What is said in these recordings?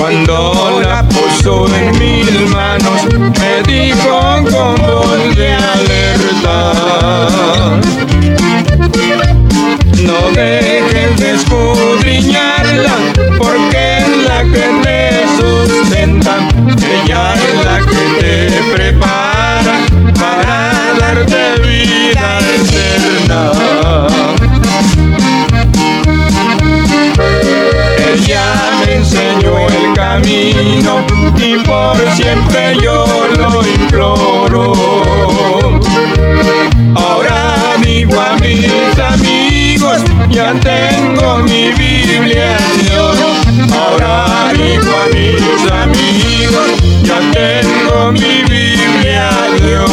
Cuando la puso en mis manos, me dijo con voz de alerta. No camino y por siempre yo lo imploro. Ahora digo a mis amigos, ya tengo mi Biblia de oro. Ahora digo a mis amigos, ya tengo mi Biblia de oro.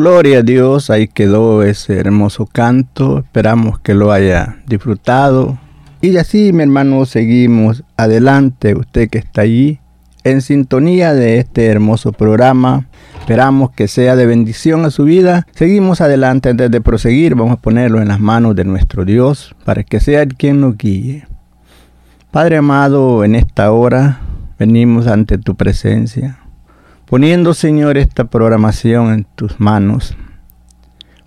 Gloria a Dios, ahí quedó ese hermoso canto, esperamos que lo haya disfrutado. Y así, mi hermano, seguimos adelante, usted que está allí, en sintonía de este hermoso programa. Esperamos que sea de bendición a su vida. Seguimos adelante antes de proseguir, vamos a ponerlo en las manos de nuestro Dios para que sea el quien nos guíe. Padre amado, en esta hora venimos ante tu presencia poniendo, Señor, esta programación en tus manos,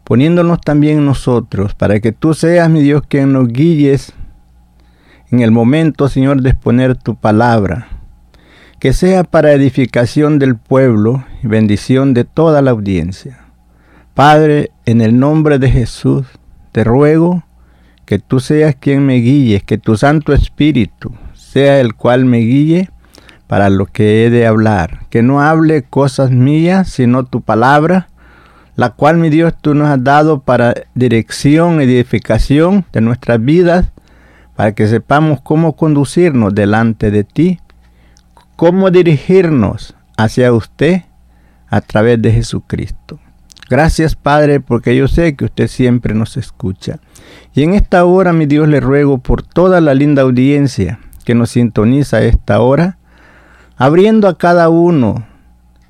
poniéndonos también nosotros, para que tú seas, mi Dios, quien nos guíes en el momento, Señor, de exponer tu palabra, que sea para edificación del pueblo y bendición de toda la audiencia. Padre, en el nombre de Jesús, te ruego que tú seas quien me guíes, que tu Santo Espíritu sea el cual me guíe para lo que he de hablar, que no hable cosas mías, sino tu palabra, la cual mi Dios tú nos has dado para dirección y edificación de nuestras vidas, para que sepamos cómo conducirnos delante de ti, cómo dirigirnos hacia usted a través de Jesucristo. Gracias Padre, porque yo sé que usted siempre nos escucha. Y en esta hora, mi Dios, le ruego por toda la linda audiencia que nos sintoniza a esta hora, abriendo a cada uno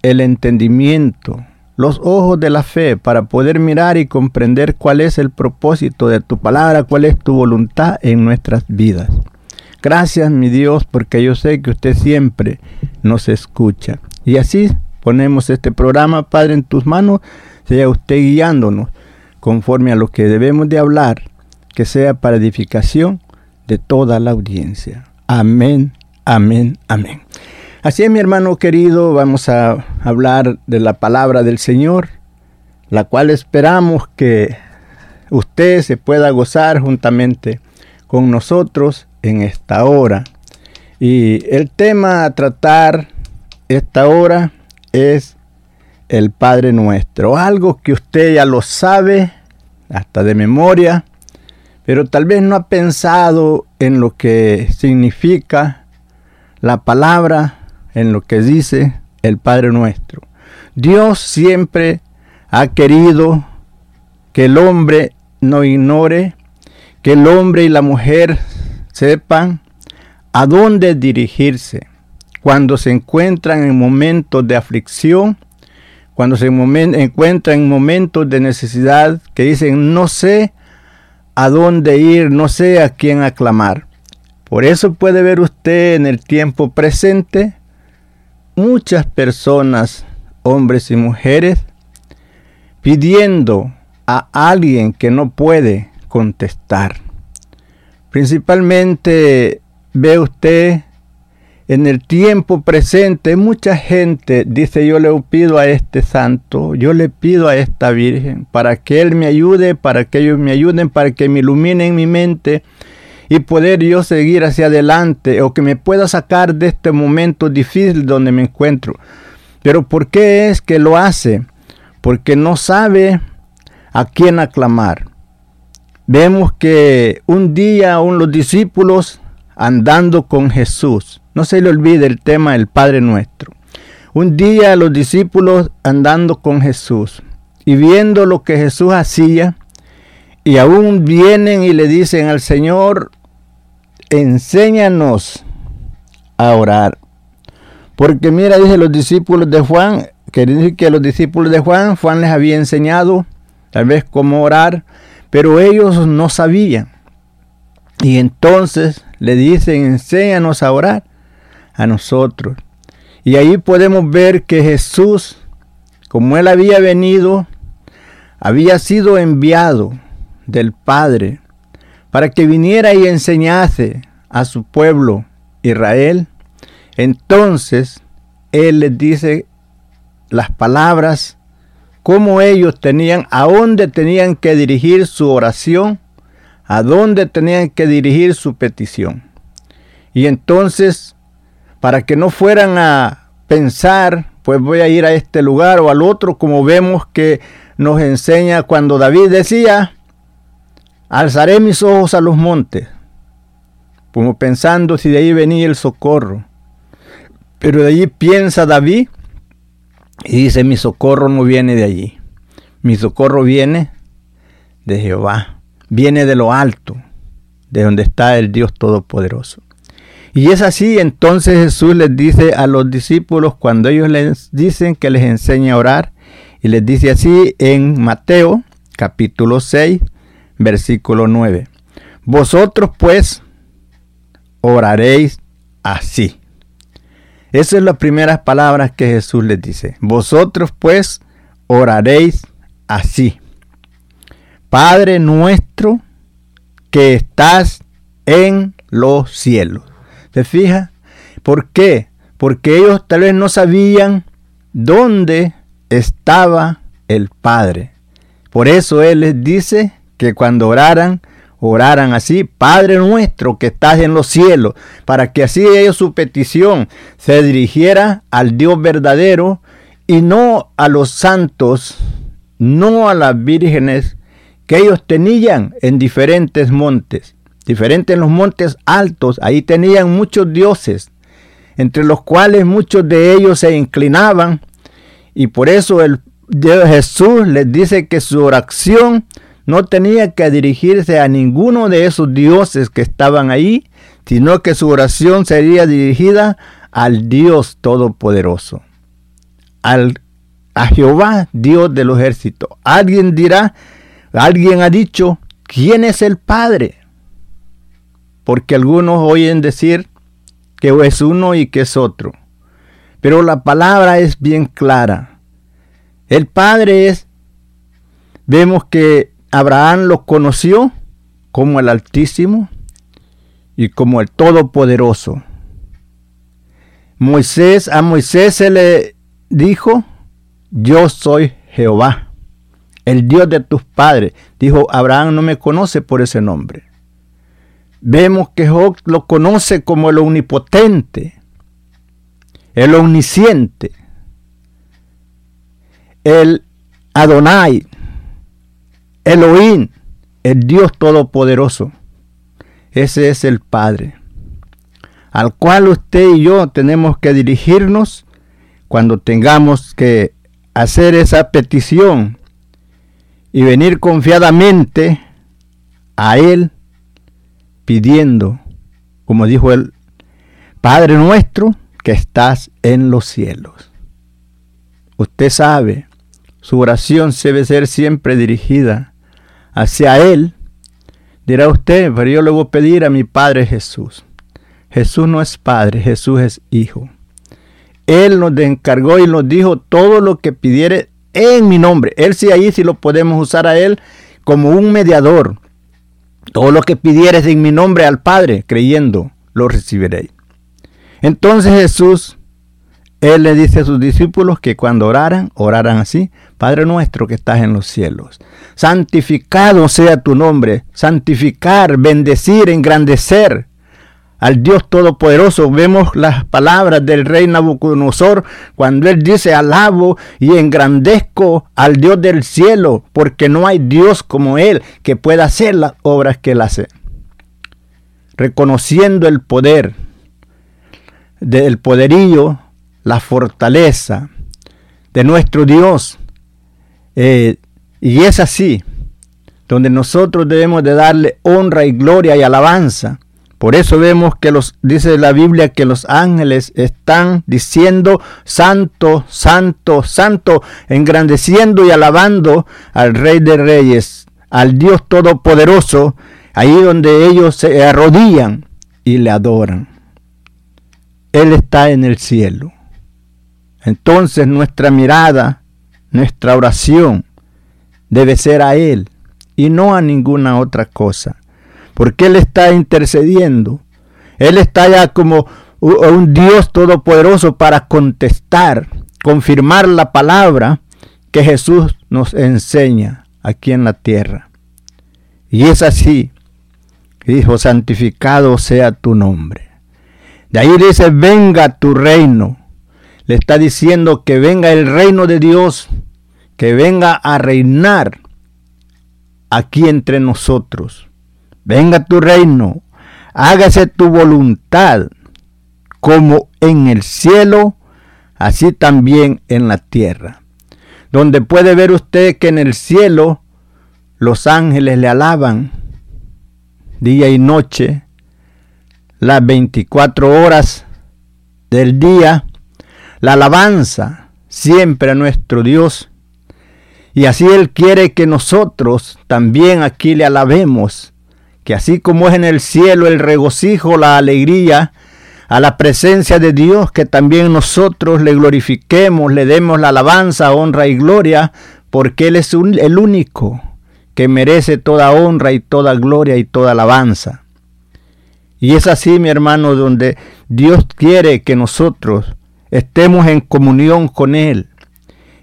el entendimiento, los ojos de la fe para poder mirar y comprender cuál es el propósito de tu palabra, cuál es tu voluntad en nuestras vidas. Gracias mi Dios porque yo sé que usted siempre nos escucha. Y así ponemos este programa, Padre, en tus manos, sea usted guiándonos conforme a lo que debemos de hablar, que sea para edificación de toda la audiencia. Amén, amén, amén. Así es, mi hermano querido, vamos a hablar de la palabra del Señor, la cual esperamos que usted se pueda gozar juntamente con nosotros en esta hora. Y el tema a tratar esta hora es el Padre Nuestro, algo que usted ya lo sabe, hasta de memoria, pero tal vez no ha pensado en lo que significa la palabra en lo que dice el Padre nuestro. Dios siempre ha querido que el hombre no ignore, que el hombre y la mujer sepan a dónde dirigirse, cuando se encuentran en momentos de aflicción, cuando se encuentran en momentos de necesidad, que dicen, no sé a dónde ir, no sé a quién aclamar. Por eso puede ver usted en el tiempo presente muchas personas, hombres y mujeres, pidiendo a alguien que no puede contestar. Principalmente ve usted en el tiempo presente mucha gente dice yo le pido a este santo, yo le pido a esta virgen para que él me ayude, para que ellos me ayuden, para que me iluminen mi mente y poder yo seguir hacia adelante o que me pueda sacar de este momento difícil donde me encuentro. Pero ¿por qué es que lo hace? Porque no sabe a quién aclamar. Vemos que un día aún los discípulos andando con Jesús, no se le olvide el tema del Padre Nuestro. Un día los discípulos andando con Jesús y viendo lo que Jesús hacía, y aún vienen y le dicen al Señor, enséñanos a orar. Porque mira, dice los discípulos de Juan, que dice que los discípulos de Juan, Juan les había enseñado tal vez cómo orar, pero ellos no sabían. Y entonces le dicen, enséñanos a orar a nosotros. Y ahí podemos ver que Jesús, como él había venido, había sido enviado del Padre para que viniera y enseñase a su pueblo Israel. Entonces él les dice las palabras, cómo ellos tenían, a dónde tenían que dirigir su oración, a dónde tenían que dirigir su petición. Y entonces para que no fueran a pensar, pues voy a ir a este lugar o al otro, como vemos que nos enseña cuando David decía, alzaré mis ojos a los montes, como pensando si de ahí venía el socorro. Pero de allí piensa David y dice, mi socorro no viene de allí, mi socorro viene de Jehová, viene de lo alto, de donde está el Dios Todopoderoso. Y es así, entonces Jesús les dice a los discípulos cuando ellos les dicen que les enseñe a orar, y les dice así en Mateo capítulo 6, versículo 9. Vosotros pues oraréis así. Esas son las primeras palabras que Jesús les dice. Vosotros pues oraréis así. Padre nuestro que estás en los cielos. ¿Te fijas? ¿Por qué? Porque ellos tal vez no sabían dónde estaba el Padre. Por eso Él les dice que cuando oraran, oraran así, Padre nuestro que estás en los cielos, para que así ellos su petición se dirigiera al Dios verdadero y no a los santos, no a las vírgenes que ellos tenían en diferentes montes. Diferente en los montes altos, ahí tenían muchos dioses, entre los cuales muchos de ellos se inclinaban, y por eso el Jesús les dice que su oración no tenía que dirigirse a ninguno de esos dioses que estaban ahí, sino que su oración sería dirigida al Dios Todopoderoso, al, a Jehová, Dios de los ejércitos. Alguien dirá, alguien ha dicho, ¿quién es el Padre? porque algunos oyen decir que es uno y que es otro. Pero la palabra es bien clara. El Padre es, vemos que Abraham lo conoció como el Altísimo y como el Todopoderoso. Moisés, a Moisés se le dijo, yo soy Jehová, el Dios de tus padres. Dijo, Abraham no me conoce por ese nombre. Vemos que Job lo conoce como el omnipotente, el omnisciente, el Adonai, Elohim, el Dios Todopoderoso. Ese es el Padre, al cual usted y yo tenemos que dirigirnos cuando tengamos que hacer esa petición y venir confiadamente a Él pidiendo, como dijo el Padre nuestro que estás en los cielos. Usted sabe, su oración debe ser siempre dirigida hacia Él. Dirá usted, pero yo le voy a pedir a mi Padre Jesús. Jesús no es Padre, Jesús es Hijo. Él nos encargó y nos dijo todo lo que pidiere en mi nombre. Él sí ahí sí lo podemos usar a Él como un mediador. Todo lo que pidieres en mi nombre al Padre, creyendo, lo recibiréis. Entonces Jesús, Él le dice a sus discípulos que cuando oraran, oraran así, Padre nuestro que estás en los cielos, santificado sea tu nombre, santificar, bendecir, engrandecer al Dios Todopoderoso. Vemos las palabras del rey Nabucodonosor cuando él dice, alabo y engrandezco al Dios del cielo, porque no hay Dios como él que pueda hacer las obras que él hace. Reconociendo el poder, del poderío, la fortaleza de nuestro Dios. Eh, y es así, donde nosotros debemos de darle honra y gloria y alabanza. Por eso vemos que los, dice la Biblia que los ángeles están diciendo santo, santo, santo, engrandeciendo y alabando al Rey de Reyes, al Dios Todopoderoso, ahí donde ellos se arrodillan y le adoran. Él está en el cielo. Entonces nuestra mirada, nuestra oración debe ser a Él y no a ninguna otra cosa. Porque Él está intercediendo. Él está ya como un Dios todopoderoso para contestar, confirmar la palabra que Jesús nos enseña aquí en la tierra. Y es así. Dijo, santificado sea tu nombre. De ahí dice, venga tu reino. Le está diciendo que venga el reino de Dios, que venga a reinar aquí entre nosotros. Venga tu reino, hágase tu voluntad, como en el cielo, así también en la tierra. Donde puede ver usted que en el cielo los ángeles le alaban día y noche, las 24 horas del día, la alabanza siempre a nuestro Dios. Y así Él quiere que nosotros también aquí le alabemos, que así como es en el cielo el regocijo, la alegría, a la presencia de Dios, que también nosotros le glorifiquemos, le demos la alabanza, honra y gloria, porque Él es el único que merece toda honra y toda gloria y toda alabanza. Y es así, mi hermano, donde Dios quiere que nosotros estemos en comunión con Él.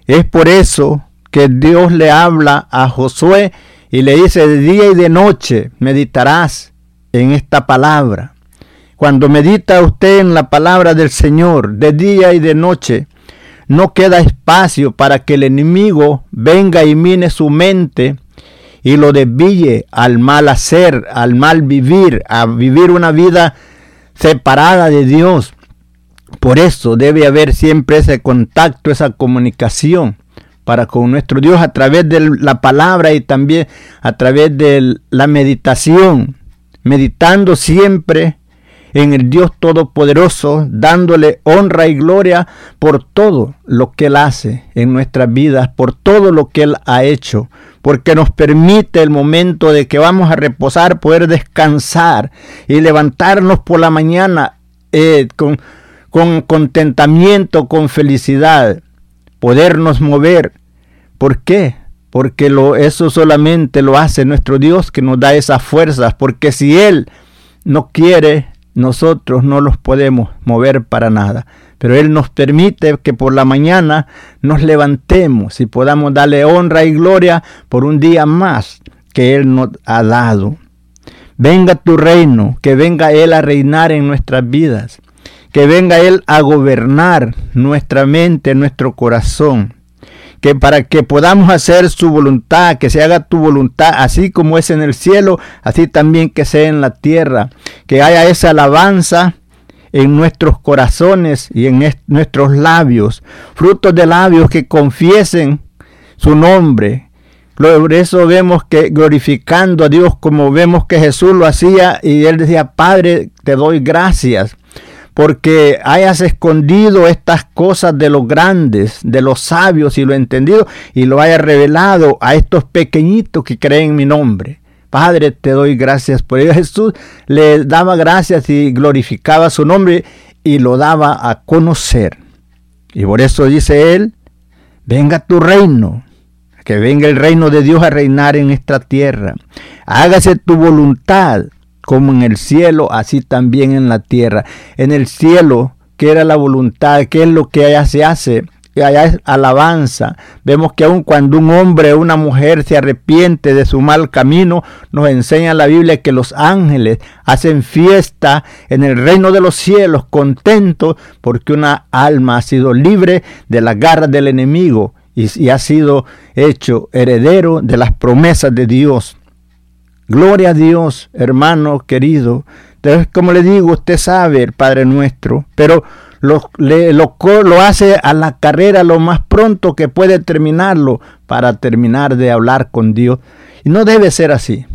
Es por eso que Dios le habla a Josué y le dice, de día y de noche meditarás en esta palabra. Cuando medita usted en la palabra del Señor, de día y de noche, no queda espacio para que el enemigo venga y mine su mente y lo desville al mal hacer, al mal vivir, a vivir una vida separada de Dios. Por eso debe haber siempre ese contacto, esa comunicación para con nuestro Dios a través de la palabra y también a través de la meditación, meditando siempre en el Dios Todopoderoso, dándole honra y gloria por todo lo que Él hace en nuestras vidas, por todo lo que Él ha hecho, porque nos permite el momento de que vamos a reposar, poder descansar y levantarnos por la mañana eh, con, con contentamiento, con felicidad, podernos mover. ¿Por qué? Porque lo, eso solamente lo hace nuestro Dios que nos da esas fuerzas, porque si Él no quiere, nosotros no los podemos mover para nada. Pero Él nos permite que por la mañana nos levantemos y podamos darle honra y gloria por un día más que Él nos ha dado. Venga tu reino, que venga Él a reinar en nuestras vidas, que venga Él a gobernar nuestra mente, nuestro corazón que para que podamos hacer su voluntad, que se haga tu voluntad, así como es en el cielo, así también que sea en la tierra, que haya esa alabanza en nuestros corazones y en nuestros labios, frutos de labios que confiesen su nombre. Por eso vemos que glorificando a Dios como vemos que Jesús lo hacía y él decía, Padre, te doy gracias porque hayas escondido estas cosas de los grandes, de los sabios y lo entendido, y lo hayas revelado a estos pequeñitos que creen en mi nombre. Padre, te doy gracias por ello. Jesús le daba gracias y glorificaba su nombre y lo daba a conocer. Y por eso dice él, venga tu reino, que venga el reino de Dios a reinar en esta tierra. Hágase tu voluntad como en el cielo, así también en la tierra. En el cielo, ¿qué era la voluntad? ¿Qué es lo que allá se hace? allá es alabanza. Vemos que aun cuando un hombre o una mujer se arrepiente de su mal camino, nos enseña la Biblia que los ángeles hacen fiesta en el reino de los cielos, contentos porque una alma ha sido libre de las garras del enemigo y, y ha sido hecho heredero de las promesas de Dios. Gloria a Dios, hermano querido. Entonces, como le digo, usted sabe el Padre nuestro, pero lo, lo, hace a la carrera lo más pronto que puede terminarlo para terminar de hablar con Dios. Y no debe ser así.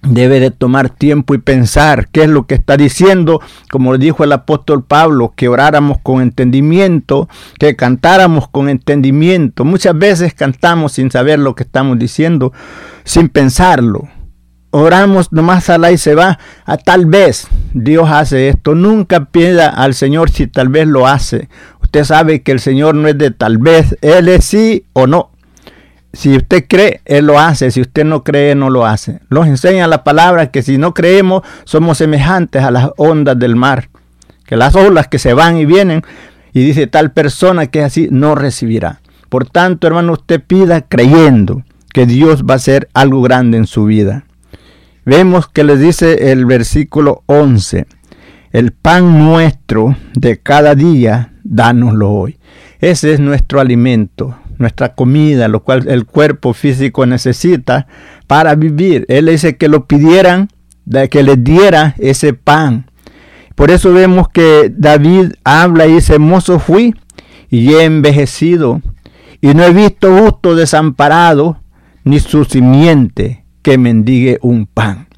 Debe de tomar tiempo y pensar qué es lo que está diciendo, como dijo el apóstol Pablo, que oráramos con entendimiento, que cantáramos con entendimiento. Muchas veces cantamos sin saber lo que estamos diciendo, sin pensarlo oramos nomás a la y se va a tal vez Dios hace esto. Nunca pida al Señor si tal vez lo hace. Usted sabe que el Señor no es de tal vez, Él es sí o no. Si usted cree, Él lo hace. Si usted no cree, no lo hace. Nos enseña la palabra que si no creemos, somos semejantes a las ondas del mar. Que las olas que se van y vienen, y dice tal persona que es así, no recibirá. Por tanto, hermano, usted pida creyendo que Dios va a hacer algo grande en su vida. Vemos que les dice el versículo 11, el pan nuestro de cada día, dánoslo hoy. Ese es nuestro alimento, nuestra comida, lo cual el cuerpo físico necesita para vivir. Él dice que lo pidieran, que les diera ese pan. Por eso vemos que David habla y dice, mozo fui y he envejecido y no he visto justo desamparado ni su simiente que mendigue un pan.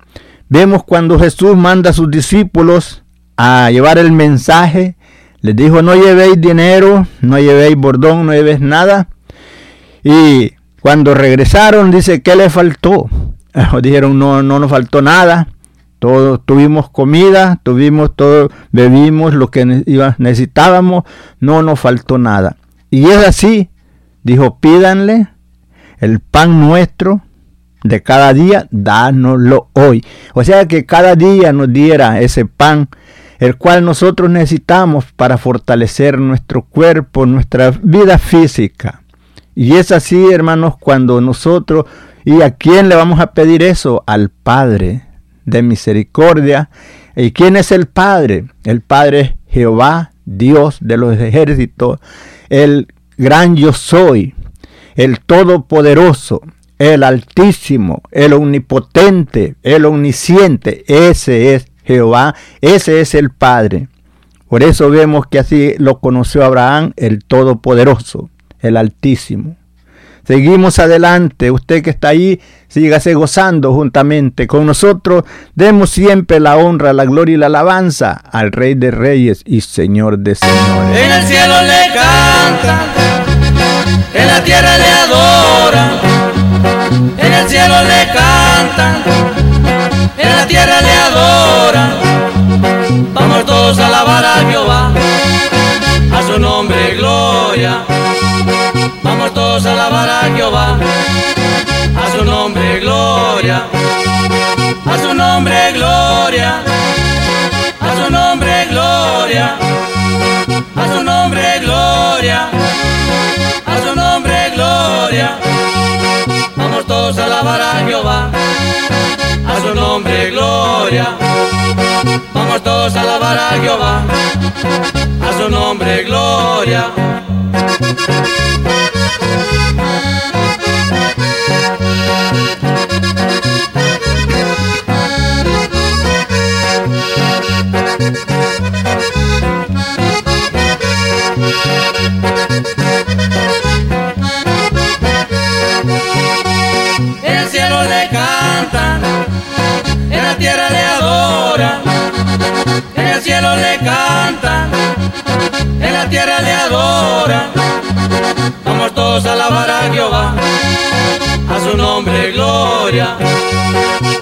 Vemos cuando Jesús manda a sus discípulos a llevar el mensaje, les dijo, no llevéis dinero, no llevéis bordón, no llevéis nada. Y cuando regresaron, dice, ¿qué le faltó? Dijeron, no, no nos faltó nada. Todos tuvimos comida, tuvimos todo, bebimos lo que necesitábamos, no nos faltó nada. Y es así, dijo, pídanle el pan nuestro de cada día, dánoslo hoy. O sea que cada día nos diera ese pan, el cual nosotros necesitamos para fortalecer nuestro cuerpo, nuestra vida física. Y es así, hermanos, cuando nosotros, ¿y a quién le vamos a pedir eso? Al Padre de misericordia. ¿Y quién es el Padre? El Padre es Jehová, Dios de los ejércitos, el gran yo soy, el todopoderoso, el Altísimo, el Omnipotente, el Omnisciente. Ese es Jehová, ese es el Padre. Por eso vemos que así lo conoció Abraham, el Todopoderoso, el Altísimo. Seguimos adelante, usted que está ahí, sígase gozando juntamente con nosotros. Demos siempre la honra, la gloria y la alabanza al Rey de Reyes y Señor de Señores. En el cielo le cantan, en la tierra le adoran el cielo le cantan, en la tierra le adoran. Vamos todos a alabar a Jehová, a su nombre gloria. Vamos todos a alabar a Jehová, a su nombre gloria, a su nombre gloria, a su nombre gloria, a su nombre gloria, a su nombre gloria todos a alabar a Jehová, a su nombre gloria. Vamos todos a alabar a Jehová, a su nombre gloria. Le canta la tierra le adoran. Vamos todos a alabar a Jehová, a su nombre gloria.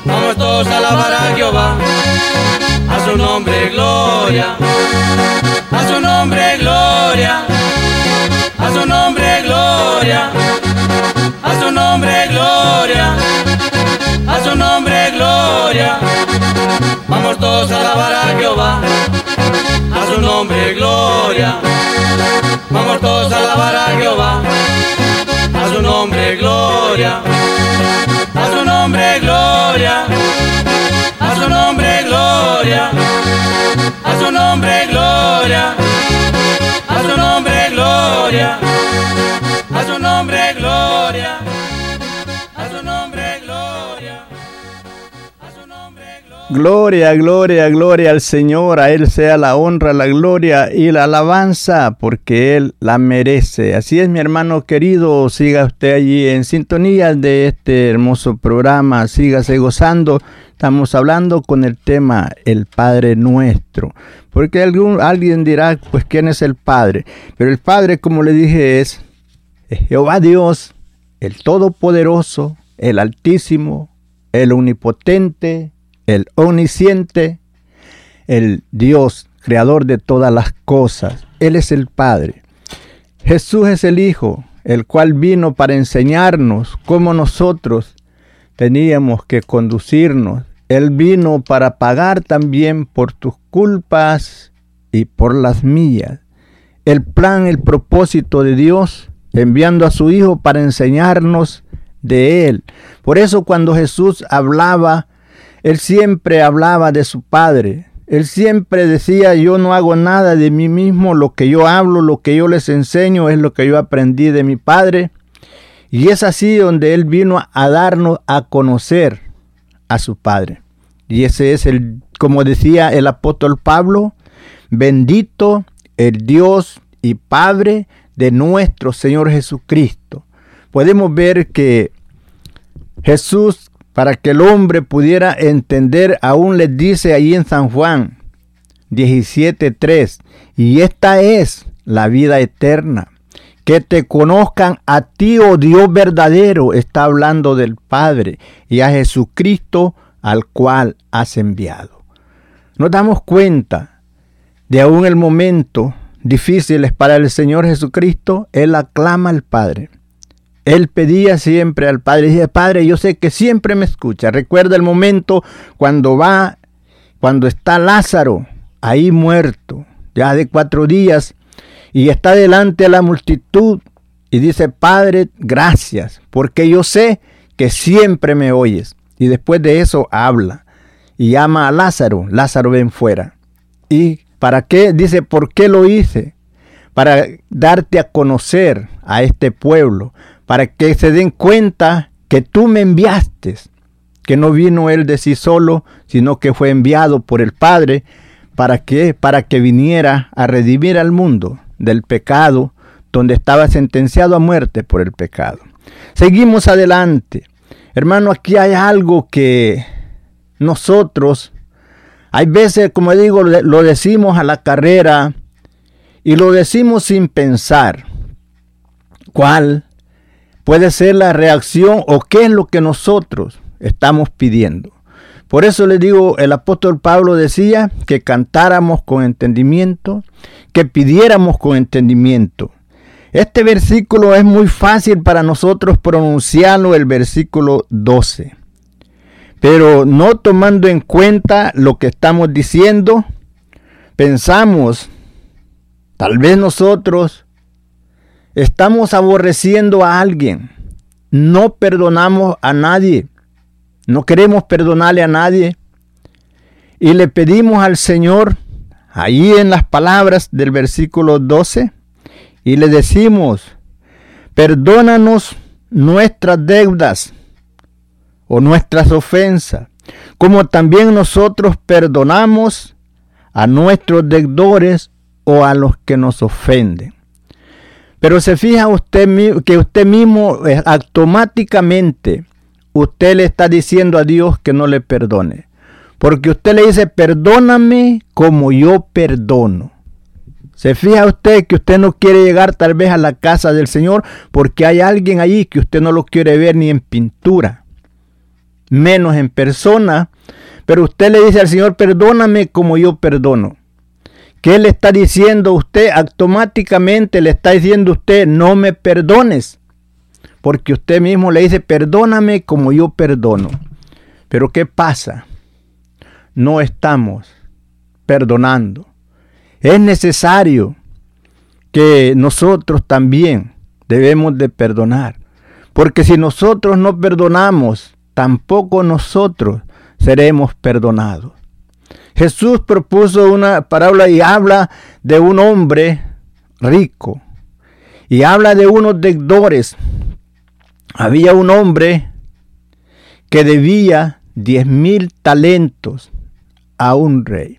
Vamos todos a alabar a Jehová. A su nombre gloria, a su nombre gloria, a su nombre gloria, a su nombre gloria. Vamos todos a alabar a Jehová. A su nombre gloria. Vamos todos a alabar a Jehová, a su nombre gloria, a su nombre gloria, a su nombre gloria, a su nombre gloria, a su nombre gloria, a su nombre gloria, Gloria, gloria, gloria al Señor, a Él sea la honra, la gloria y la alabanza, porque Él la merece. Así es, mi hermano querido, siga usted allí en sintonía de este hermoso programa, sígase gozando. Estamos hablando con el tema El Padre Nuestro, porque algún, alguien dirá, pues, ¿quién es el Padre? Pero el Padre, como le dije, es Jehová Dios, el Todopoderoso, el Altísimo, el Omnipotente, el omnisciente, el Dios, creador de todas las cosas. Él es el Padre. Jesús es el Hijo, el cual vino para enseñarnos cómo nosotros teníamos que conducirnos. Él vino para pagar también por tus culpas y por las mías. El plan, el propósito de Dios, enviando a su Hijo para enseñarnos de Él. Por eso cuando Jesús hablaba, él siempre hablaba de su Padre. Él siempre decía, yo no hago nada de mí mismo, lo que yo hablo, lo que yo les enseño es lo que yo aprendí de mi Padre. Y es así donde Él vino a darnos a conocer a su Padre. Y ese es el, como decía el apóstol Pablo, bendito el Dios y Padre de nuestro Señor Jesucristo. Podemos ver que Jesús para que el hombre pudiera entender, aún les dice ahí en San Juan 17.3, y esta es la vida eterna, que te conozcan a ti, oh Dios verdadero, está hablando del Padre, y a Jesucristo al cual has enviado. Nos damos cuenta de aún el momento difíciles para el Señor Jesucristo, Él aclama al Padre. Él pedía siempre al Padre, decía, Padre, yo sé que siempre me escucha. Recuerda el momento cuando va, cuando está Lázaro ahí muerto, ya de cuatro días, y está delante de la multitud y dice, Padre, gracias, porque yo sé que siempre me oyes. Y después de eso habla y llama a Lázaro, Lázaro ven fuera. ¿Y para qué? Dice, ¿por qué lo hice? Para darte a conocer a este pueblo, para que se den cuenta que tú me enviaste, que no vino él de sí solo, sino que fue enviado por el Padre, ¿para qué? Para que viniera a redimir al mundo del pecado, donde estaba sentenciado a muerte por el pecado. Seguimos adelante. Hermano, aquí hay algo que nosotros, hay veces, como digo, lo decimos a la carrera y lo decimos sin pensar. ¿Cuál puede ser la reacción o qué es lo que nosotros estamos pidiendo. Por eso les digo, el apóstol Pablo decía que cantáramos con entendimiento, que pidiéramos con entendimiento. Este versículo es muy fácil para nosotros pronunciarlo, el versículo 12. Pero no tomando en cuenta lo que estamos diciendo, pensamos, tal vez nosotros Estamos aborreciendo a alguien. No perdonamos a nadie. No queremos perdonarle a nadie. Y le pedimos al Señor, ahí en las palabras del versículo 12, y le decimos, perdónanos nuestras deudas o nuestras ofensas, como también nosotros perdonamos a nuestros deudores o a los que nos ofenden. Pero se fija usted que usted mismo eh, automáticamente usted le está diciendo a Dios que no le perdone. Porque usted le dice, perdóname como yo perdono. Se fija usted que usted no quiere llegar tal vez a la casa del Señor porque hay alguien allí que usted no lo quiere ver ni en pintura, menos en persona, pero usted le dice al Señor, perdóname como yo perdono. ¿Qué le está diciendo usted? Automáticamente le está diciendo usted, no me perdones. Porque usted mismo le dice, perdóname como yo perdono. Pero ¿qué pasa? No estamos perdonando. Es necesario que nosotros también debemos de perdonar. Porque si nosotros no perdonamos, tampoco nosotros seremos perdonados. Jesús propuso una parábola y habla de un hombre rico y habla de unos deudores. Había un hombre que debía diez mil talentos a un rey.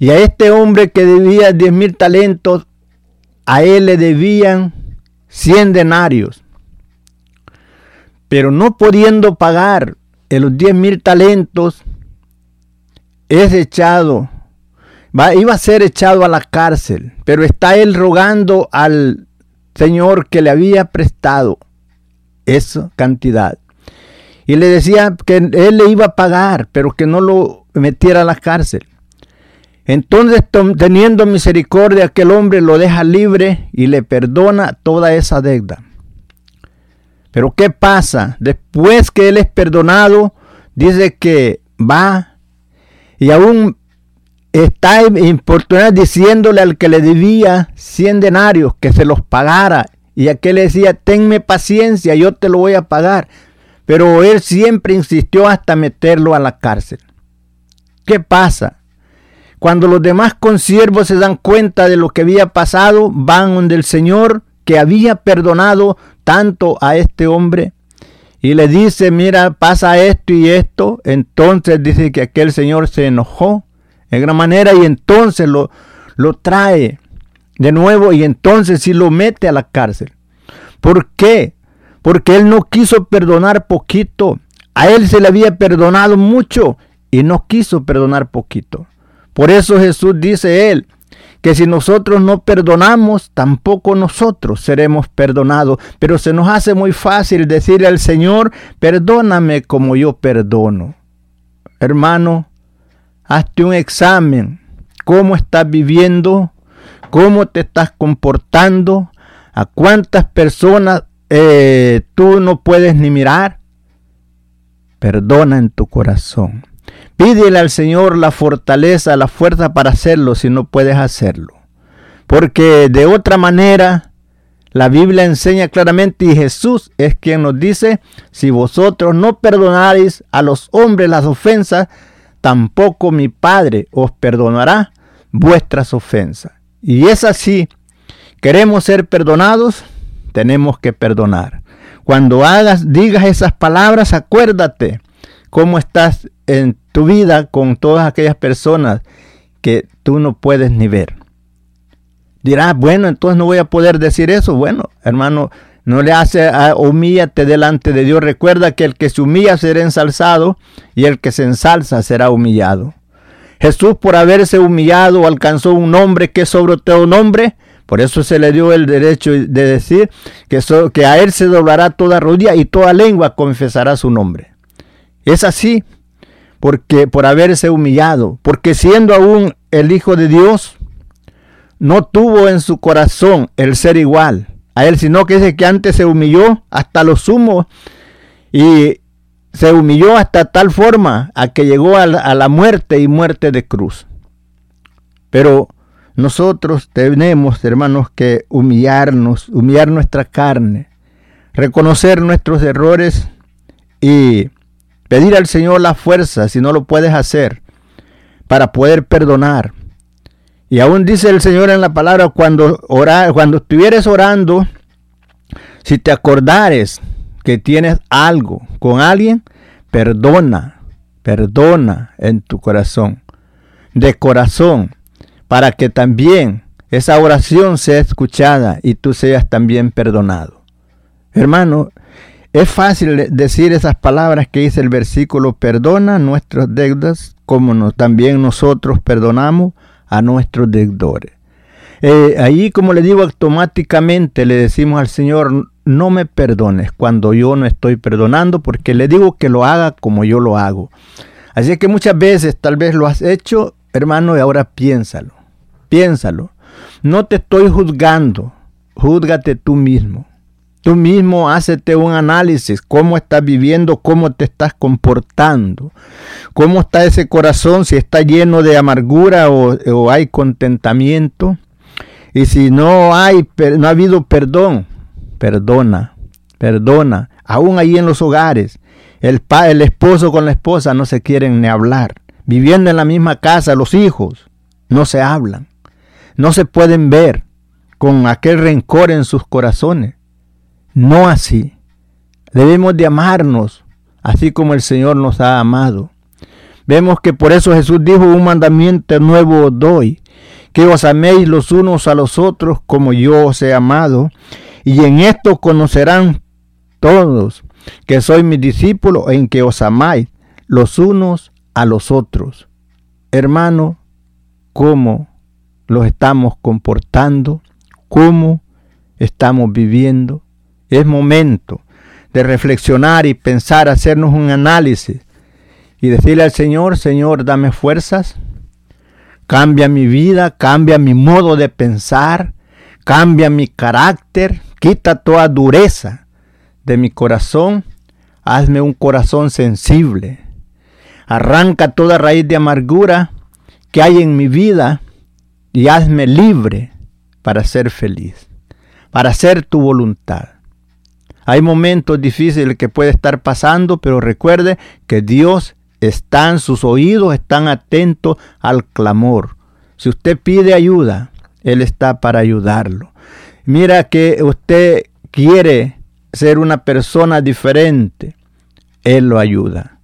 Y a este hombre que debía diez mil talentos, a él le debían cien denarios. Pero no pudiendo pagar los diez mil talentos, es echado, va, iba a ser echado a la cárcel, pero está él rogando al Señor que le había prestado esa cantidad. Y le decía que él le iba a pagar, pero que no lo metiera a la cárcel. Entonces, teniendo misericordia, aquel hombre lo deja libre y le perdona toda esa deuda. Pero ¿qué pasa? Después que él es perdonado, dice que va y aún está importunando diciéndole al que le debía 100 denarios que se los pagara. Y aquel le decía, tenme paciencia, yo te lo voy a pagar. Pero él siempre insistió hasta meterlo a la cárcel. ¿Qué pasa? Cuando los demás consiervos se dan cuenta de lo que había pasado, van donde el Señor que había perdonado tanto a este hombre y le dice, mira, pasa esto y esto, entonces dice que aquel señor se enojó en gran manera y entonces lo, lo trae de nuevo y entonces sí lo mete a la cárcel. ¿Por qué? Porque él no quiso perdonar poquito. A él se le había perdonado mucho y no quiso perdonar poquito. Por eso Jesús dice él, que si nosotros no perdonamos, tampoco nosotros seremos perdonados. Pero se nos hace muy fácil decirle al Señor, perdóname como yo perdono. Hermano, hazte un examen. ¿Cómo estás viviendo? ¿Cómo te estás comportando? ¿A cuántas personas eh, tú no puedes ni mirar? Perdona en tu corazón. Pídele al Señor la fortaleza, la fuerza para hacerlo si no puedes hacerlo. Porque de otra manera, la Biblia enseña claramente y Jesús es quien nos dice, si vosotros no perdonaréis a los hombres las ofensas, tampoco mi Padre os perdonará vuestras ofensas. Y es así, queremos ser perdonados, tenemos que perdonar. Cuando hagas, digas esas palabras, acuérdate cómo estás en tu vida con todas aquellas personas que tú no puedes ni ver. Dirás, bueno, entonces no voy a poder decir eso. Bueno, hermano, no le hace, a, humíllate delante de Dios. Recuerda que el que se humilla será ensalzado y el que se ensalza será humillado. Jesús por haberse humillado alcanzó un nombre que es sobre todo nombre. Por eso se le dio el derecho de decir que, que a él se doblará toda rodilla y toda lengua confesará su nombre. Es así porque por haberse humillado, porque siendo aún el Hijo de Dios, no tuvo en su corazón el ser igual a él, sino que dice que antes se humilló hasta lo sumo y se humilló hasta tal forma a que llegó a la, a la muerte y muerte de cruz. Pero nosotros tenemos, hermanos, que humillarnos, humillar nuestra carne, reconocer nuestros errores y Pedir al Señor la fuerza, si no lo puedes hacer, para poder perdonar. Y aún dice el Señor en la palabra, cuando, cuando estuvieres orando, si te acordares que tienes algo con alguien, perdona, perdona en tu corazón, de corazón, para que también esa oración sea escuchada y tú seas también perdonado. Hermano, es fácil decir esas palabras que dice el versículo, perdona nuestras deudas como también nosotros perdonamos a nuestros deudores. eh, ahí, como le digo, automáticamente le decimos al Señor, no me perdones cuando yo no estoy perdonando, porque le digo que lo haga como yo lo hago. Así que muchas veces tal vez lo has hecho, hermano, y ahora piénsalo, piénsalo. No te estoy juzgando, júzgate tú mismo. Tú mismo hácete un análisis, cómo estás viviendo, cómo te estás comportando, cómo está ese corazón, si está lleno de amargura o, hay contentamiento. Y si no hay, no ha habido perdón, perdona, perdona. Aún ahí en los hogares, el, el esposo con la esposa no se quieren ni hablar. Viviendo en la misma casa, los hijos no se hablan, no se pueden ver con aquel rencor en sus corazones. No así. Debemos de amarnos, así como el Señor nos ha amado. Vemos que por eso Jesús dijo, un mandamiento nuevo os doy, que os améis los unos a los otros como yo os he amado, y en esto conocerán todos que soy mi discípulo en que os amáis los unos a los otros. Hermano, ¿cómo los estamos comportando? ¿Cómo estamos viviendo? Es momento de reflexionar y pensar, hacernos un análisis y decirle al Señor, Señor, dame fuerzas, cambia mi vida, cambia mi modo de pensar, cambia mi carácter, quita toda dureza de mi corazón, hazme un corazón sensible, arranca toda raíz de amargura que hay en mi vida y hazme libre para ser feliz, para hacer tu voluntad. Hay momentos difíciles que puede estar pasando, pero recuerde que Dios está en sus oídos, están atentos al clamor. Si usted pide ayuda, Él está para ayudarlo. Mira que usted quiere ser una persona diferente, Él lo ayuda.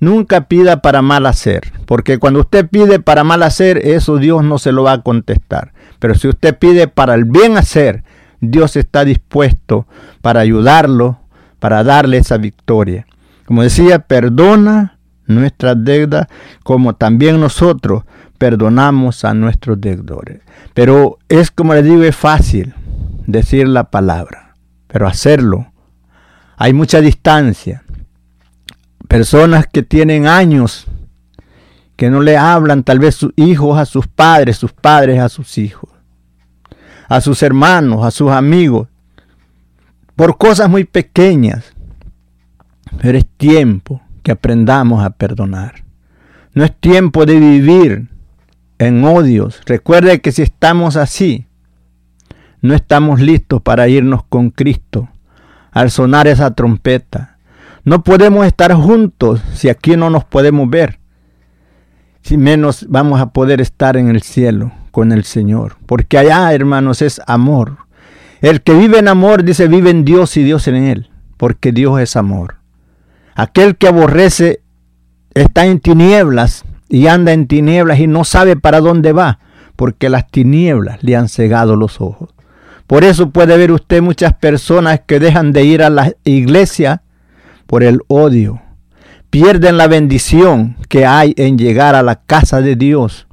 Nunca pida para mal hacer, porque cuando usted pide para mal hacer, eso Dios no se lo va a contestar. Pero si usted pide para el bien hacer, Dios está dispuesto para ayudarlo, para darle esa victoria. Como decía, perdona nuestras deudas como también nosotros perdonamos a nuestros deudores. Pero es como le digo, es fácil decir la palabra, pero hacerlo. Hay mucha distancia. Personas que tienen años que no le hablan tal vez sus hijos a sus padres, sus padres a sus hijos a sus hermanos, a sus amigos, por cosas muy pequeñas. Pero es tiempo que aprendamos a perdonar. No es tiempo de vivir en odios. Recuerde que si estamos así, no estamos listos para irnos con Cristo al sonar esa trompeta. No podemos estar juntos si aquí no nos podemos ver. Si menos vamos a poder estar en el cielo con el Señor. Porque allá, hermanos, es amor. El que vive en amor, dice, vive en Dios y Dios en él. Porque Dios es amor. Aquel que aborrece está en tinieblas y anda en tinieblas y no sabe para dónde va. Porque las tinieblas le han cegado los ojos. Por eso puede ver usted muchas personas que dejan de ir a la iglesia por el odio. Pierden la bendición que hay en llegar a la casa de Dios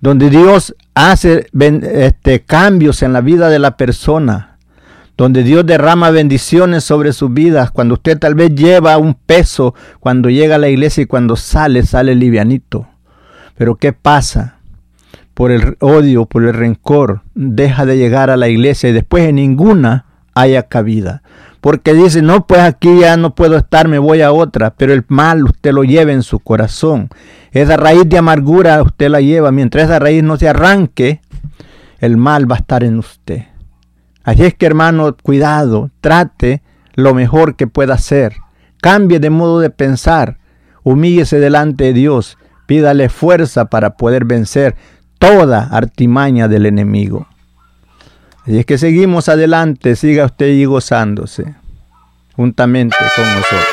donde Dios hace este, cambios en la vida de la persona, donde Dios derrama bendiciones sobre sus vidas, cuando usted tal vez lleva un peso, cuando llega a la iglesia y cuando sale, sale livianito. Pero ¿qué pasa? Por el odio, por el rencor, deja de llegar a la iglesia y después en ninguna haya cabida. Porque dice, no, pues aquí ya no puedo estar, me voy a otra, pero el mal usted lo lleva en su corazón. Esa raíz de amargura usted la lleva, mientras esa raíz no se arranque, el mal va a estar en usted. Así es que hermano, cuidado, trate lo mejor que pueda hacer. Cambie de modo de pensar, humíllese delante de Dios, pídale fuerza para poder vencer toda artimaña del enemigo. Y es que seguimos adelante, siga usted y gozándose juntamente con nosotros.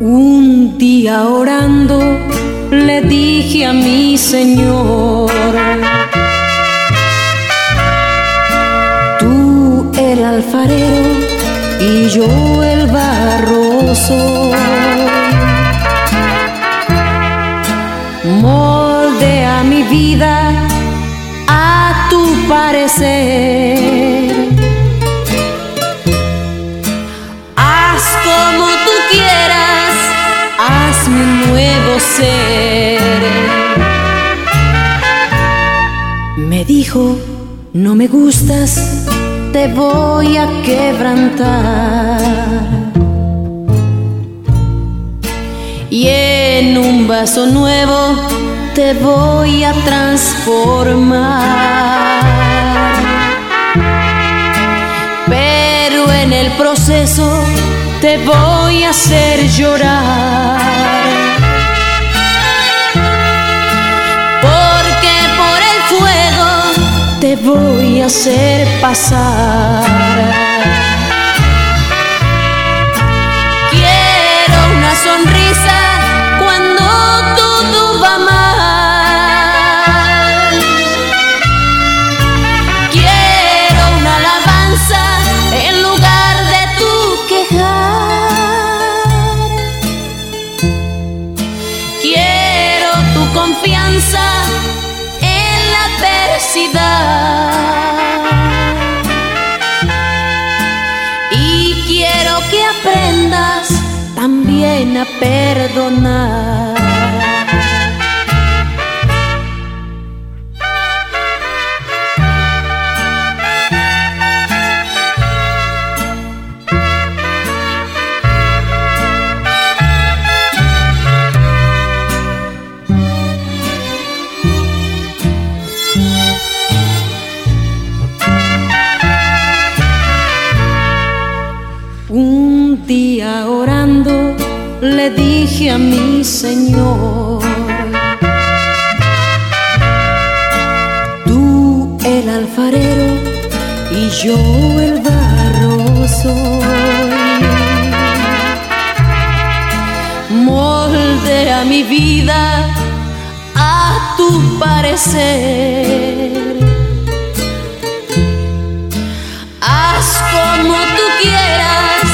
Un día orando dije a mi Señor, tú el alfarero y yo el barroso. Moldea mi vida a tu parecer. Haz como tú quieras, hazme un nuevo ser. No me gustas, te voy a quebrantar. Y en un vaso nuevo te voy a transformar. Pero en el proceso te voy a hacer llorar. Te voy a hacer pasar. Perdonar. Le dije a mi Señor, tú el alfarero y yo el barro soy. Moldea mi vida a tu parecer. Haz como tú quieras,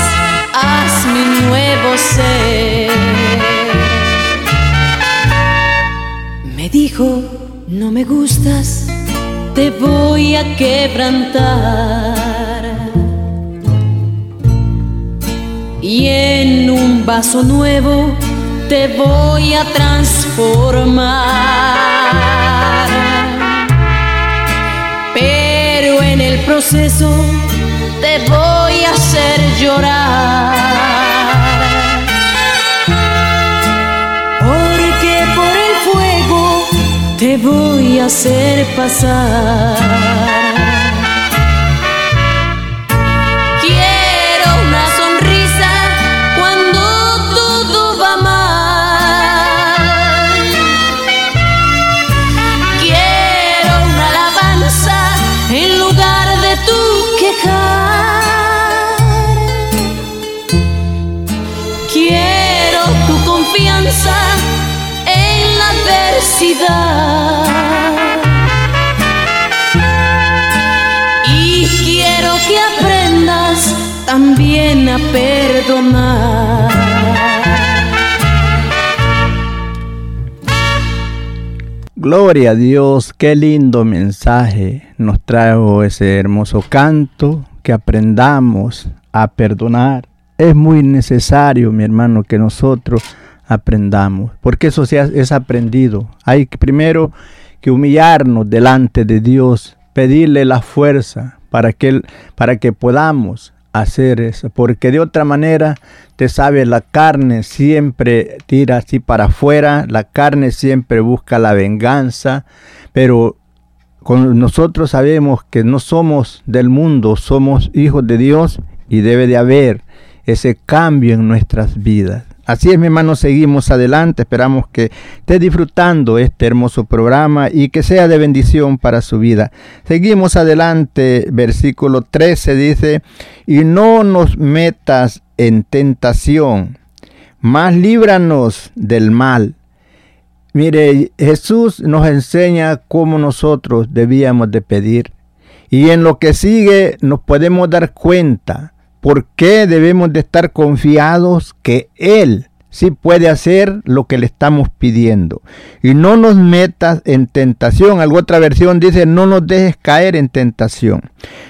haz mi nuevo ser. No me gustas, te voy a quebrantar. Y en un vaso nuevo te voy a transformar. Pero en el proceso te voy a hacer llorar. Voy a hacer pasar. Y quiero que aprendas también a perdonar. Gloria a Dios, qué lindo mensaje nos trajo ese hermoso canto, que aprendamos a perdonar. Es muy necesario, mi hermano, que nosotros aprendamos, porque eso se ha- es aprendido. Hay que primero que humillarnos delante de Dios, pedirle la fuerza para que, para que podamos hacer eso, porque de otra manera, te sabe, la carne siempre tira así para afuera, la carne siempre busca la venganza, pero con nosotros sabemos que no somos del mundo, somos hijos de Dios y debe de haber ese cambio en nuestras vidas. Así es, mi hermano, seguimos adelante. Esperamos que esté disfrutando este hermoso programa y que sea de bendición para su vida. Seguimos adelante, versículo 13 dice, y no nos metas en tentación, mas líbranos del mal. Mire, Jesús nos enseña cómo nosotros debíamos de pedir. Y en lo que sigue nos podemos dar cuenta por qué debemos de estar confiados que Él sí puede hacer lo que le estamos pidiendo. Y no nos metas en tentación. Alguna otra versión dice, no nos dejes caer en tentación.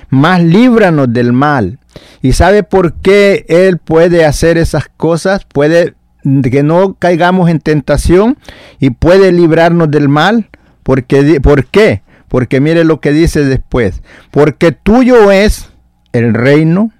Más líbranos del mal. ¿Y sabe por qué Él puede hacer esas cosas? Puede que no caigamos en tentación y puede librarnos del mal. Porque, ¿Por qué? Porque mire lo que dice después. Porque tuyo es el reino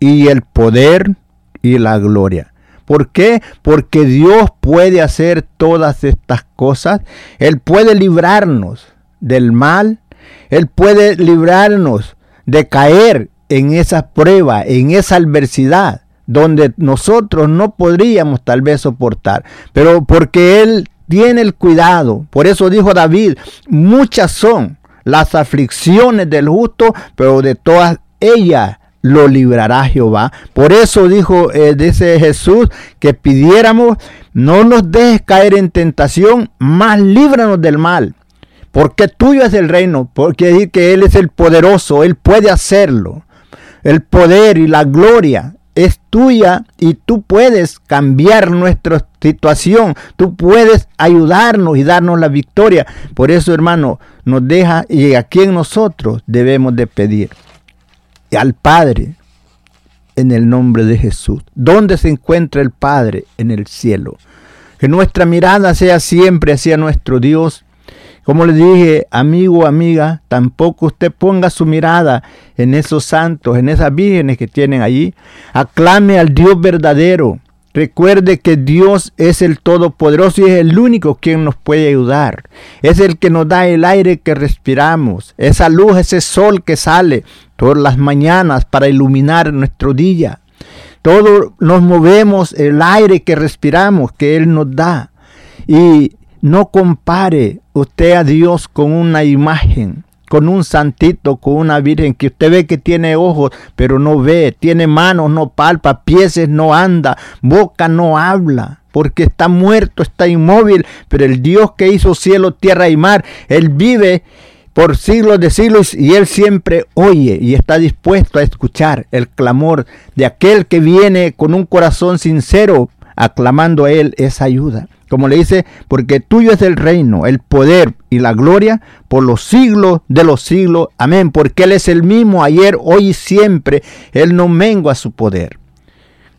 y el poder y la gloria. ¿Por qué? Porque Dios puede hacer todas estas cosas. Él puede librarnos del mal. Él puede librarnos de caer en esa prueba, en esa adversidad, donde nosotros no podríamos tal vez soportar. Pero porque Él tiene el cuidado. Por eso dijo David, muchas son las aflicciones del justo, pero de todas ellas lo librará Jehová. Por eso dijo, eh, dice Jesús, que pidiéramos, no nos dejes caer en tentación, más líbranos del mal. Porque tuyo es el reino, porque decir que Él es el poderoso, Él puede hacerlo. El poder y la gloria es tuya y tú puedes cambiar nuestra situación, tú puedes ayudarnos y darnos la victoria. Por eso, hermano, nos deja y a quien nosotros debemos de pedir al Padre en el nombre de Jesús. ¿Dónde se encuentra el Padre? En el cielo. Que nuestra mirada sea siempre hacia nuestro Dios. Como le dije, amigo, amiga, tampoco usted ponga su mirada en esos santos, en esas vírgenes que tienen allí. Aclame al Dios verdadero Recuerde que Dios es el Todopoderoso y es el único quien nos puede ayudar. Es el que nos da el aire que respiramos, esa luz, ese sol que sale todas las mañanas para iluminar nuestro día. Todos nos movemos el aire que respiramos que Él nos da. Y no compare usted a Dios con una imagen con un santito, con una virgen que usted ve que tiene ojos, pero no ve, tiene manos, no palpa, pies no anda, boca no habla, porque está muerto, está inmóvil, pero el Dios que hizo cielo, tierra y mar, Él vive por siglos de siglos y Él siempre oye y está dispuesto a escuchar el clamor de aquel que viene con un corazón sincero aclamando a Él esa ayuda. Como le dice, porque tuyo es el reino, el poder y la gloria por los siglos de los siglos. Amén. Porque Él es el mismo ayer, hoy y siempre. Él no mengua su poder.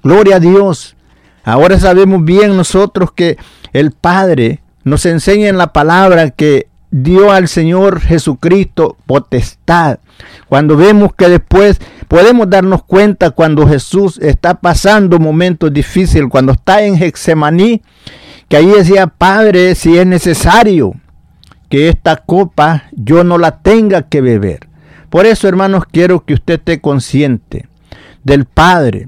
Gloria a Dios. Ahora sabemos bien nosotros que el Padre nos enseña en la palabra que dio al Señor Jesucristo potestad. Cuando vemos que después podemos darnos cuenta cuando Jesús está pasando momentos difíciles, cuando está en Hexemaní, que ahí decía, Padre, si es necesario que esta copa yo no la tenga que beber. Por eso, hermanos, quiero que usted esté consciente del Padre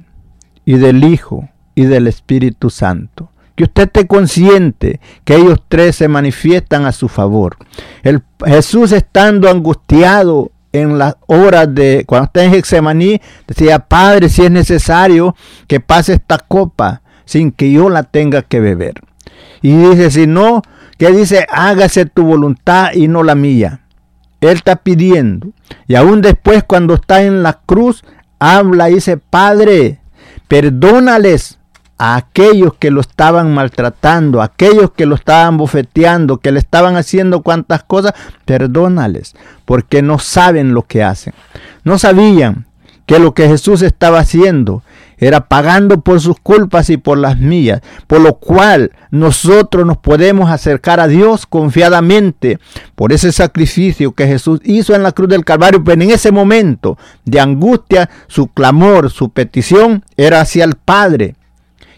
y del Hijo y del Espíritu Santo. Que usted esté consciente que ellos tres se manifiestan a su favor. El, Jesús estando angustiado en las horas de cuando está en Hexemaní, decía, Padre, si es necesario que pase esta copa sin que yo la tenga que beber. Y dice, si no, que dice, hágase tu voluntad y no la mía. Él está pidiendo. Y aún después cuando está en la cruz, habla y dice, Padre, perdónales a aquellos que lo estaban maltratando, a aquellos que lo estaban bofeteando, que le estaban haciendo cuantas cosas, perdónales, porque no saben lo que hacen. No sabían que lo que Jesús estaba haciendo era pagando por sus culpas y por las mías, por lo cual nosotros nos podemos acercar a Dios confiadamente por ese sacrificio que Jesús hizo en la cruz del Calvario, pero en ese momento de angustia, su clamor, su petición era hacia el Padre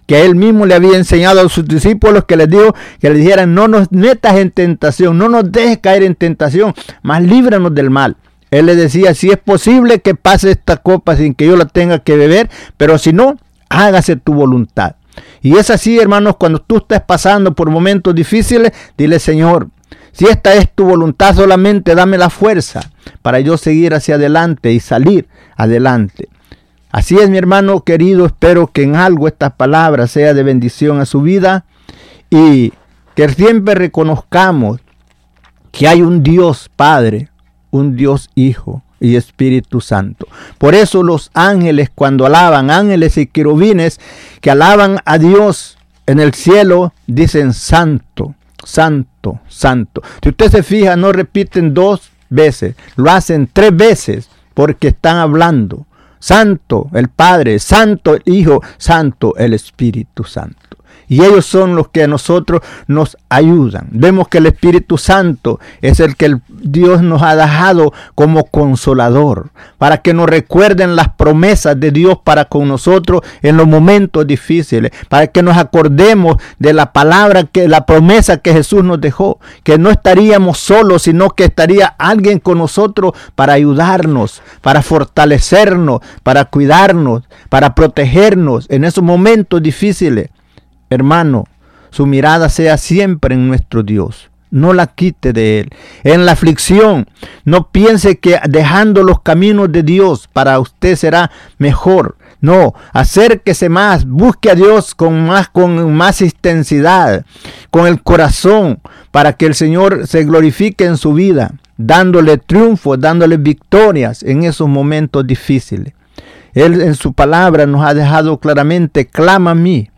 que él mismo le había enseñado a sus discípulos que les dijo que le dijeran no nos metas en tentación, no nos dejes caer en tentación, mas líbranos del mal. Él le decía, si es posible que pase esta copa sin que yo la tenga que beber, pero si no, hágase tu voluntad. Y es así, hermanos, cuando tú estás pasando por momentos difíciles, dile, Señor, si esta es tu voluntad, solamente dame la fuerza para yo seguir hacia adelante y salir adelante. Así es, mi hermano querido, espero que en algo estas palabras sea de bendición a su vida y que siempre reconozcamos que hay un Dios Padre, un Dios Hijo y Espíritu Santo. Por eso los ángeles cuando alaban, ángeles y querubines que alaban a Dios en el cielo, dicen santo, santo, santo. Si usted se fija, no repiten dos veces, lo hacen tres veces porque están hablando. Santo el Padre, Santo el Hijo, Santo el Espíritu Santo. Y ellos son los que a nosotros nos ayudan. Vemos que el Espíritu Santo es el que Dios nos ha dejado como consolador, para que nos recuerden las promesas de Dios para con nosotros en los momentos difíciles, para que nos acordemos de la palabra, que la promesa que Jesús nos dejó, que no estaríamos solos, sino que estaría alguien con nosotros para ayudarnos, para fortalecernos, para cuidarnos, para protegernos en esos momentos difíciles. Hermano, su mirada sea siempre en nuestro Dios. No la quite de Él. En la aflicción, no piense que dejando los caminos de Dios para usted será mejor. No, acérquese más, busque a Dios con más, con más intensidad, con el corazón, para que el Señor se glorifique en su vida, dándole triunfo, dándole victorias en esos momentos difíciles. Él en su palabra nos ha dejado claramente, clama a mí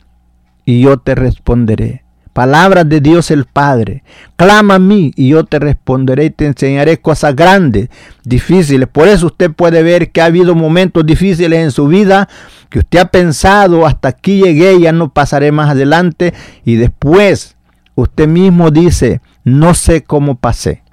y yo te responderé. Palabras de Dios el Padre. Clama a mí y yo te responderé y te enseñaré cosas grandes, difíciles. Por eso usted puede ver que ha habido momentos difíciles en su vida, que usted ha pensado, hasta aquí llegué, ya no pasaré más adelante. Y después usted mismo dice, no sé cómo pasé.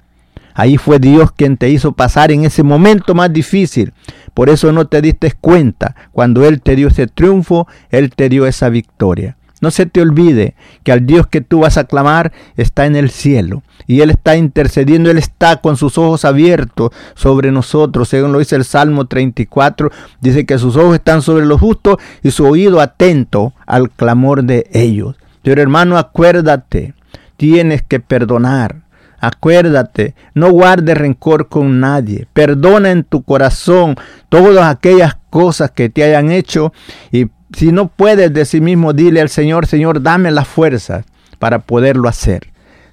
Ahí fue Dios quien te hizo pasar en ese momento más difícil. Por eso no te diste cuenta. Cuando Él te dio ese triunfo, Él te dio esa victoria. No se te olvide que al Dios que tú vas a clamar está en el cielo y Él está intercediendo, Él está con sus ojos abiertos sobre nosotros, según lo dice el Salmo 34, dice que sus ojos están sobre los justos y su oído atento al clamor de ellos. Pero hermano, acuérdate, tienes que perdonar. Acuérdate, no guardes rencor con nadie. Perdona en tu corazón todas aquellas cosas que te hayan hecho y si no puedes de sí mismo, dile al Señor, Señor, dame la fuerza para poderlo hacer.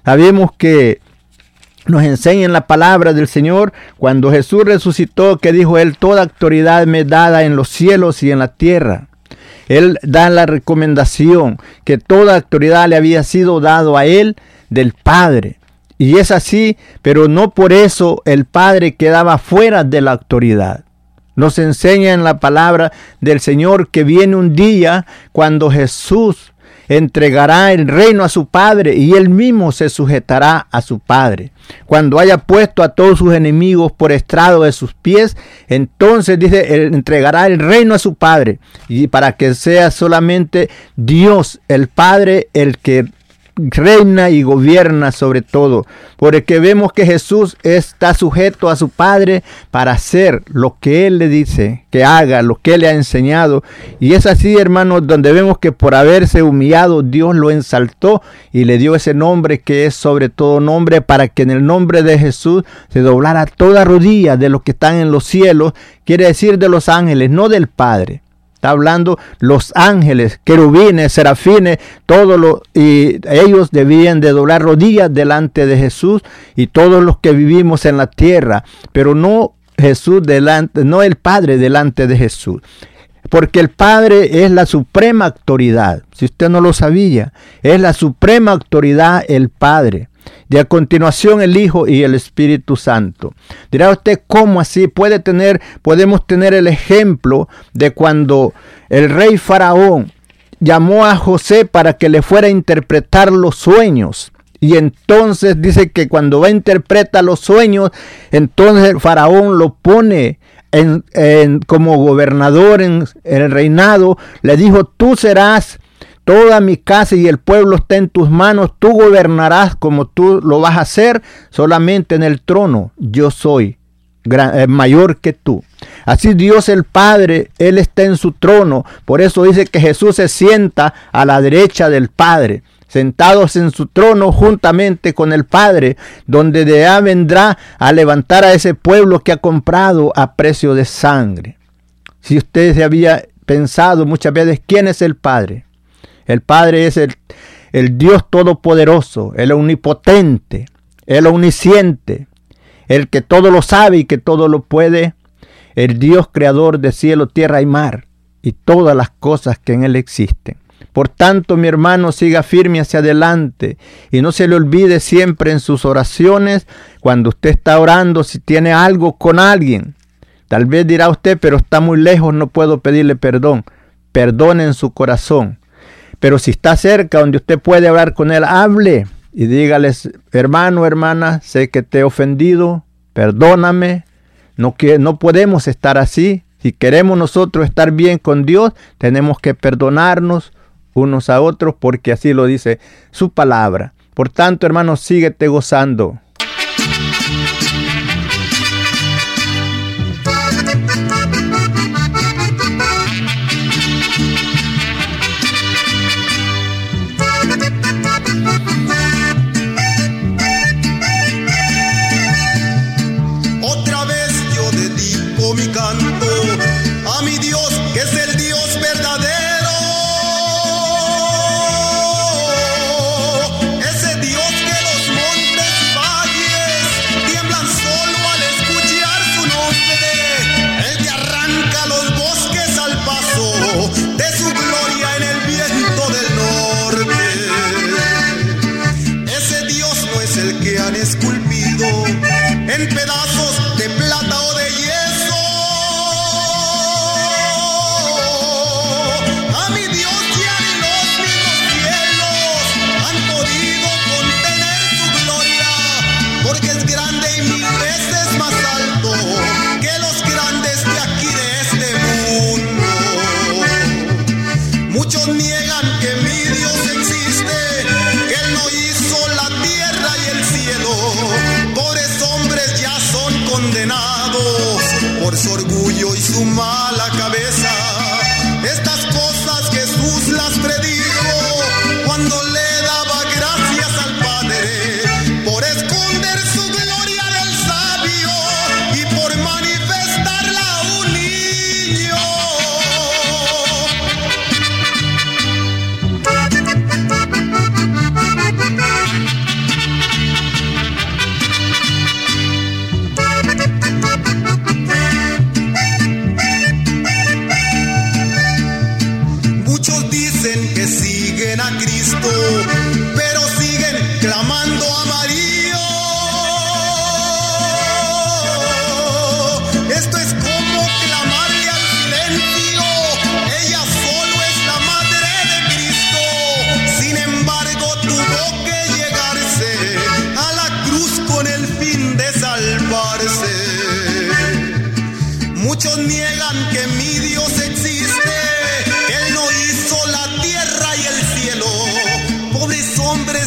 Sabemos que nos enseña en la palabra del Señor cuando Jesús resucitó que dijo él, toda autoridad me dada en los cielos y en la tierra. Él da la recomendación que toda autoridad le había sido dado a él del Padre. Y es así, pero no por eso el Padre quedaba fuera de la autoridad. Nos enseña en la palabra del Señor que viene un día cuando Jesús entregará el reino a su Padre y él mismo se sujetará a su Padre. Cuando haya puesto a todos sus enemigos por estrado de sus pies, entonces dice, entregará el reino a su Padre y para que sea solamente Dios, el Padre, el que reina y gobierna sobre todo, porque vemos que Jesús está sujeto a su Padre para hacer lo que Él le dice que haga, lo que Él le ha enseñado. Y es así, hermanos, donde vemos que por haberse humillado, Dios lo ensaltó y le dio ese nombre que es sobre todo nombre, para que en el nombre de Jesús se doblara toda rodilla de los que están en los cielos, quiere decir de los ángeles, no del Padre Está hablando los ángeles, querubines, serafines, todos los, y ellos debían de doblar rodillas delante de Jesús y todos los que vivimos en la tierra, pero no Jesús delante, no el Padre delante de Jesús. Porque el Padre es la suprema autoridad. Si usted no lo sabía, es la suprema autoridad el Padre. De a continuación el Hijo y el Espíritu Santo. Dirá usted cómo así puede tener, podemos tener el ejemplo de cuando el rey Faraón llamó a José para que le fuera a interpretar los sueños. Y entonces dice que cuando va a interpretar los sueños, entonces el faraón lo pone en, como gobernador en, en, el reinado. Le dijo, tú serás Toda mi casa y el pueblo está en tus manos. Tú gobernarás como tú lo vas a hacer solamente en el trono. Yo soy eh, mayor que tú. Así Dios el Padre, Él está en su trono. Por eso dice que Jesús se sienta a la derecha del Padre sentados en su trono juntamente con el Padre, donde de allá vendrá a levantar a ese pueblo que ha comprado a precio de sangre. Si usted se había pensado muchas veces quién es el Padre, el Padre es el, el Dios Todopoderoso, el Omnipotente, el Omnisciente, el que todo lo sabe y que todo lo puede, el Dios creador de cielo, tierra y mar, y todas las cosas que en él existen. Por tanto, mi hermano, siga firme hacia adelante y no se le olvide siempre en sus oraciones, cuando usted está orando, si tiene algo con alguien. Tal vez dirá usted, pero está muy lejos, no puedo pedirle perdón. Perdone en su corazón. Pero si está cerca, donde usted puede hablar con él, hable y dígales, hermano, hermana, sé que te he ofendido, perdóname, no, que, no podemos estar así. Si queremos nosotros estar bien con Dios, tenemos que perdonarnos unos a otros porque así lo dice su palabra. Por tanto, hermano, síguete gozando.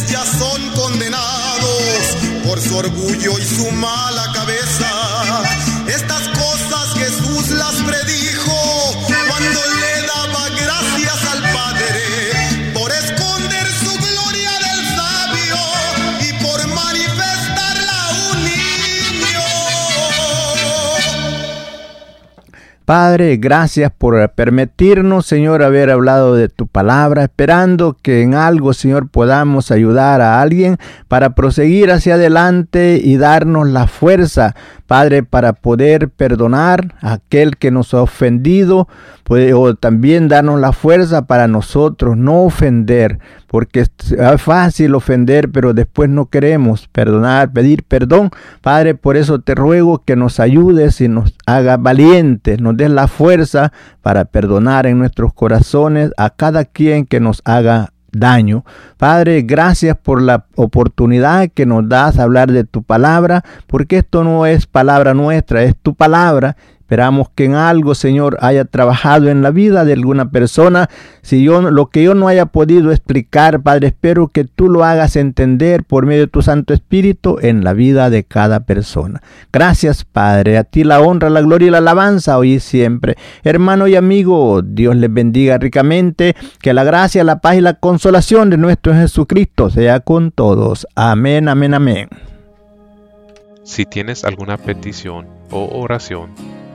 ya son condenados por su orgullo y su mala cabeza. Padre, gracias por permitirnos, Señor, haber hablado de tu palabra, esperando que en algo, Señor, podamos ayudar a alguien para proseguir hacia adelante y darnos la fuerza, Padre, para poder perdonar a aquel que nos ha ofendido, o también darnos la fuerza para nosotros no ofender, porque es fácil ofender, pero después no queremos perdonar, pedir perdón. Padre, por eso te ruego que nos ayudes y nos haga valientes, nos des la fuerza para perdonar en nuestros corazones a cada quien que nos haga daño. Padre, gracias por la oportunidad que nos das a hablar de tu palabra, porque esto no es palabra nuestra, es tu palabra Esperamos que en algo, Señor, haya trabajado en la vida de alguna persona. Si yo lo que yo no haya podido explicar, Padre, espero que tú lo hagas entender por medio de tu Santo Espíritu en la vida de cada persona. Gracias, Padre. A ti la honra, la gloria y la alabanza hoy y siempre. Hermano y amigo, Dios les bendiga ricamente. Que la gracia, la paz y la consolación de nuestro Jesucristo sea con todos. Amén, amén, amén. Si tienes alguna petición o oración,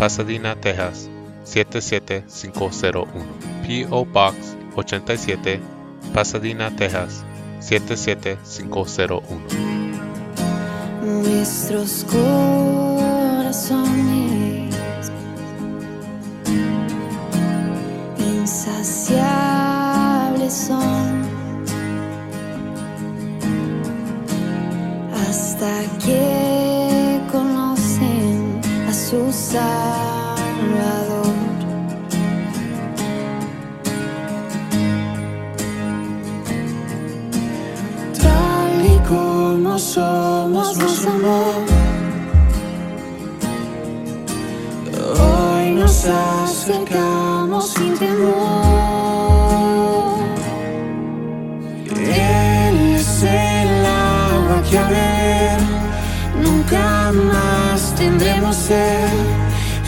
Pasadena, Texas 77501. P.O. Box 87, Pasadena, Texas 77501. Nuestros corazones insaciables son hasta que Salvador. Tal y como somos, nos amó. Hoy nos acercamos sin temor. Él es el agua que a beber nunca más tendremos sed.